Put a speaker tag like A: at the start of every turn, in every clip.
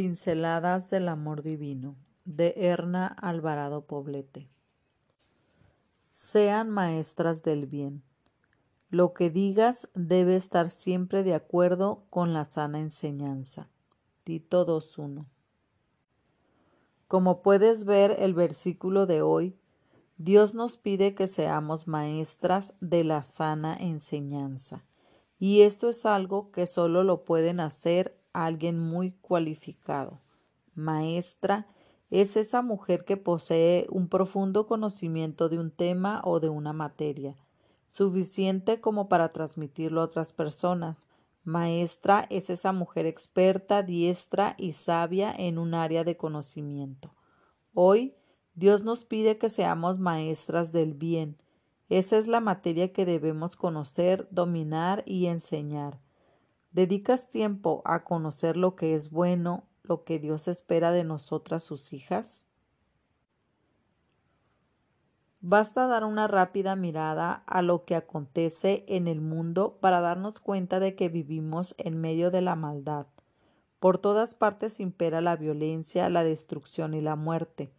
A: Pinceladas del Amor Divino de Erna Alvarado Poblete. Sean maestras del bien. Lo que digas debe estar siempre de acuerdo con la sana enseñanza. Tito 2.1. Como puedes ver el versículo de hoy, Dios nos pide que seamos maestras de la sana enseñanza. Y esto es algo que solo lo pueden hacer alguien muy cualificado. Maestra es esa mujer que posee un profundo conocimiento de un tema o de una materia, suficiente como para transmitirlo a otras personas. Maestra es esa mujer experta, diestra y sabia en un área de conocimiento. Hoy Dios nos pide que seamos maestras del bien. Esa es la materia que debemos conocer, dominar y enseñar. ¿Dedicas tiempo a conocer lo que es bueno, lo que Dios espera de nosotras sus hijas? Basta dar una rápida mirada a lo que acontece en el mundo para darnos cuenta de que vivimos en medio de la maldad. Por todas partes impera la violencia, la destrucción y la muerte.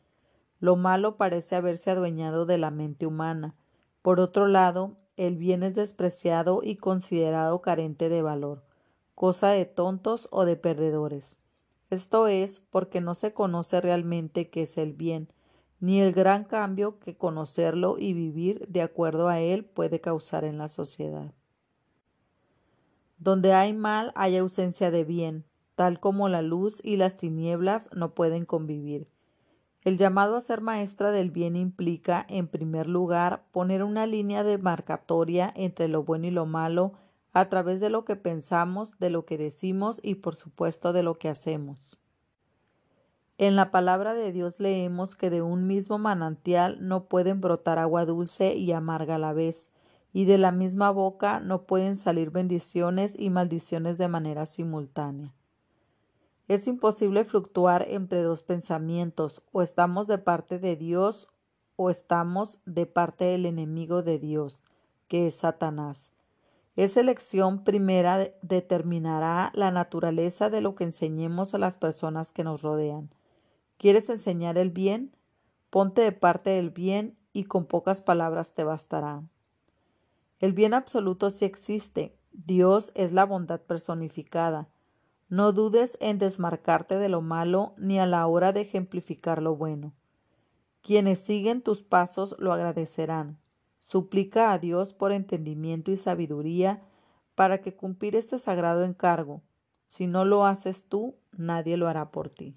A: Lo malo parece haberse adueñado de la mente humana. Por otro lado, el bien es despreciado y considerado carente de valor cosa de tontos o de perdedores. Esto es porque no se conoce realmente qué es el bien, ni el gran cambio que conocerlo y vivir de acuerdo a él puede causar en la sociedad. Donde hay mal hay ausencia de bien, tal como la luz y las tinieblas no pueden convivir. El llamado a ser maestra del bien implica, en primer lugar, poner una línea demarcatoria entre lo bueno y lo malo a través de lo que pensamos, de lo que decimos y por supuesto de lo que hacemos. En la palabra de Dios leemos que de un mismo manantial no pueden brotar agua dulce y amarga a la vez, y de la misma boca no pueden salir bendiciones y maldiciones de manera simultánea. Es imposible fluctuar entre dos pensamientos, o estamos de parte de Dios o estamos de parte del enemigo de Dios, que es Satanás. Esa elección primera determinará la naturaleza de lo que enseñemos a las personas que nos rodean. ¿Quieres enseñar el bien? Ponte de parte del bien y con pocas palabras te bastará. El bien absoluto sí existe. Dios es la bondad personificada. No dudes en desmarcarte de lo malo ni a la hora de ejemplificar lo bueno. Quienes siguen tus pasos lo agradecerán. Suplica a Dios por entendimiento y sabiduría para que cumplir este sagrado encargo. Si no lo haces tú, nadie lo hará por ti.